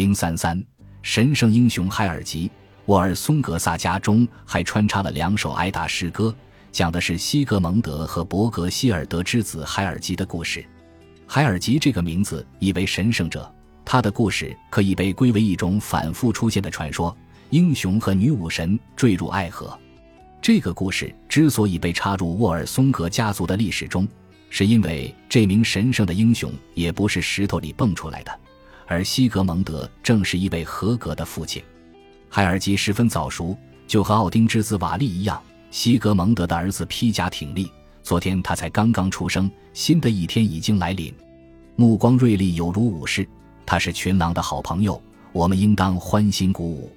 零三三，神圣英雄海尔吉·沃尔松格萨家中还穿插了两首挨打诗歌，讲的是西格蒙德和伯格希尔德之子海尔吉的故事。海尔吉这个名字意为神圣者，他的故事可以被归为一种反复出现的传说：英雄和女武神坠入爱河。这个故事之所以被插入沃尔松格家族的历史中，是因为这名神圣的英雄也不是石头里蹦出来的。而西格蒙德正是一位合格的父亲，海尔吉十分早熟，就和奥丁之子瓦利一样。西格蒙德的儿子披甲挺立，昨天他才刚刚出生，新的一天已经来临。目光锐利，有如武士。他是群狼的好朋友，我们应当欢欣鼓舞。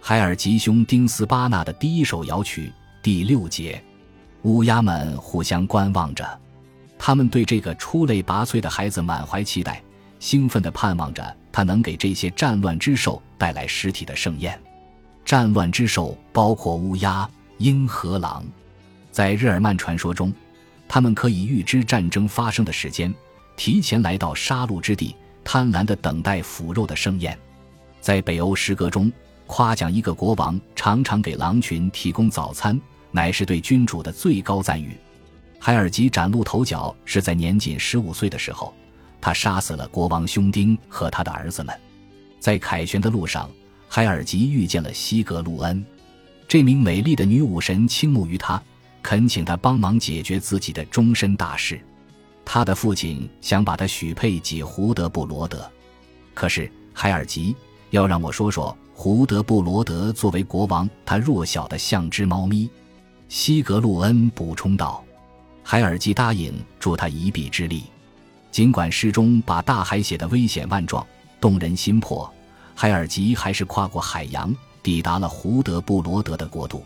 海尔吉兄丁斯巴纳的第一首摇曲第六节，乌鸦们互相观望着，他们对这个出类拔萃的孩子满怀期待。兴奋地盼望着他能给这些战乱之兽带来实体的盛宴。战乱之兽包括乌鸦、鹰和狼。在日耳曼传说中，他们可以预知战争发生的时间，提前来到杀戮之地，贪婪地等待腐肉的盛宴。在北欧诗歌中，夸奖一个国王常常给狼群提供早餐，乃是对君主的最高赞誉。海尔吉崭露头角是在年仅十五岁的时候。他杀死了国王兄丁和他的儿子们，在凯旋的路上，海尔吉遇见了西格路恩。这名美丽的女武神倾慕于他，恳请他帮忙解决自己的终身大事。他的父亲想把他许配给胡德布罗德，可是海尔吉要让我说说胡德布罗德作为国王，他弱小的像只猫咪。西格路恩补充道：“海尔吉答应助他一臂之力。”尽管诗中把大海写得危险万状、动人心魄，海尔吉还是跨过海洋，抵达了胡德布罗德的国度。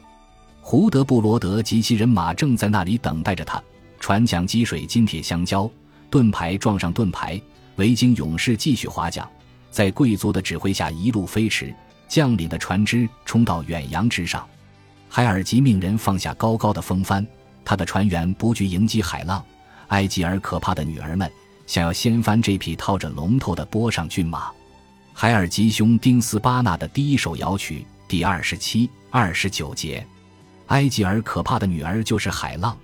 胡德布罗德及其人马正在那里等待着他，船桨击水，金铁相交，盾牌撞上盾牌，维京勇士继续划桨，在贵族的指挥下一路飞驰，将领的船只冲到远洋之上。海尔吉命人放下高高的风帆，他的船员不惧迎击海浪，埃及而可怕的女儿们。想要掀翻这匹套着龙头的波上骏马，海尔吉兄丁斯巴纳的第一首摇曲第二十七、二十九节。埃及尔可怕的女儿就是海浪，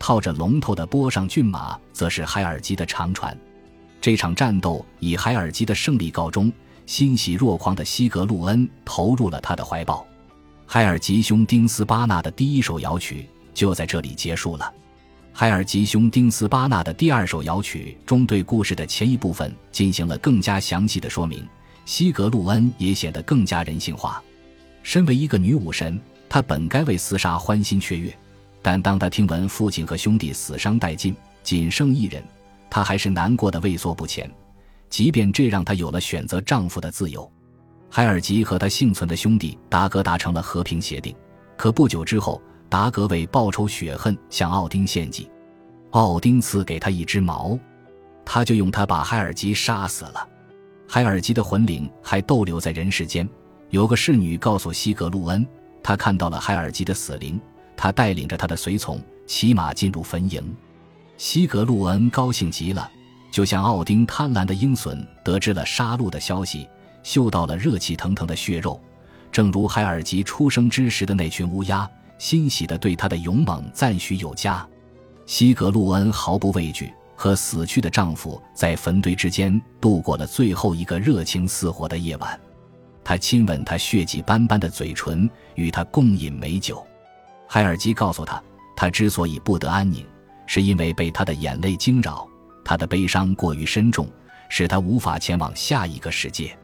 套着龙头的波上骏马则是海尔吉的长船。这场战斗以海尔吉的胜利告终，欣喜若狂的西格路恩投入了他的怀抱。海尔吉兄丁斯巴纳的第一首摇曲就在这里结束了。海尔吉兄丁斯巴纳的第二首摇曲中，对故事的前一部分进行了更加详细的说明。西格路恩也显得更加人性化。身为一个女武神，她本该为厮杀欢欣雀跃，但当她听闻父亲和兄弟死伤殆尽，仅剩一人，她还是难过的畏缩不前。即便这让她有了选择丈夫的自由。海尔吉和他幸存的兄弟达格达成了和平协定，可不久之后。达格为报仇雪恨，向奥丁献祭。奥丁赐给他一只矛，他就用它把海尔吉杀死了。海尔吉的魂灵还逗留在人世间。有个侍女告诉西格路恩，她看到了海尔吉的死灵。他带领着他的随从骑马进入坟茔。西格路恩高兴极了，就像奥丁贪婪的鹰隼得知了杀戮的消息，嗅到了热气腾腾的血肉，正如海尔吉出生之时的那群乌鸦。欣喜地对她的勇猛赞许有加，西格路恩毫不畏惧，和死去的丈夫在坟堆之间度过了最后一个热情似火的夜晚。他亲吻她血迹斑斑的嘴唇，与她共饮美酒。海尔基告诉他，他之所以不得安宁，是因为被他的眼泪惊扰，他的悲伤过于深重，使他无法前往下一个世界。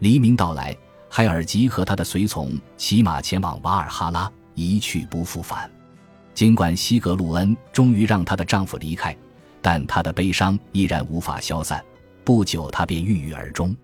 黎明到来，海尔基和他的随从骑马前往瓦尔哈拉。一去不复返。尽管西格鲁恩终于让她的丈夫离开，但她的悲伤依然无法消散。不久，她便郁郁而终。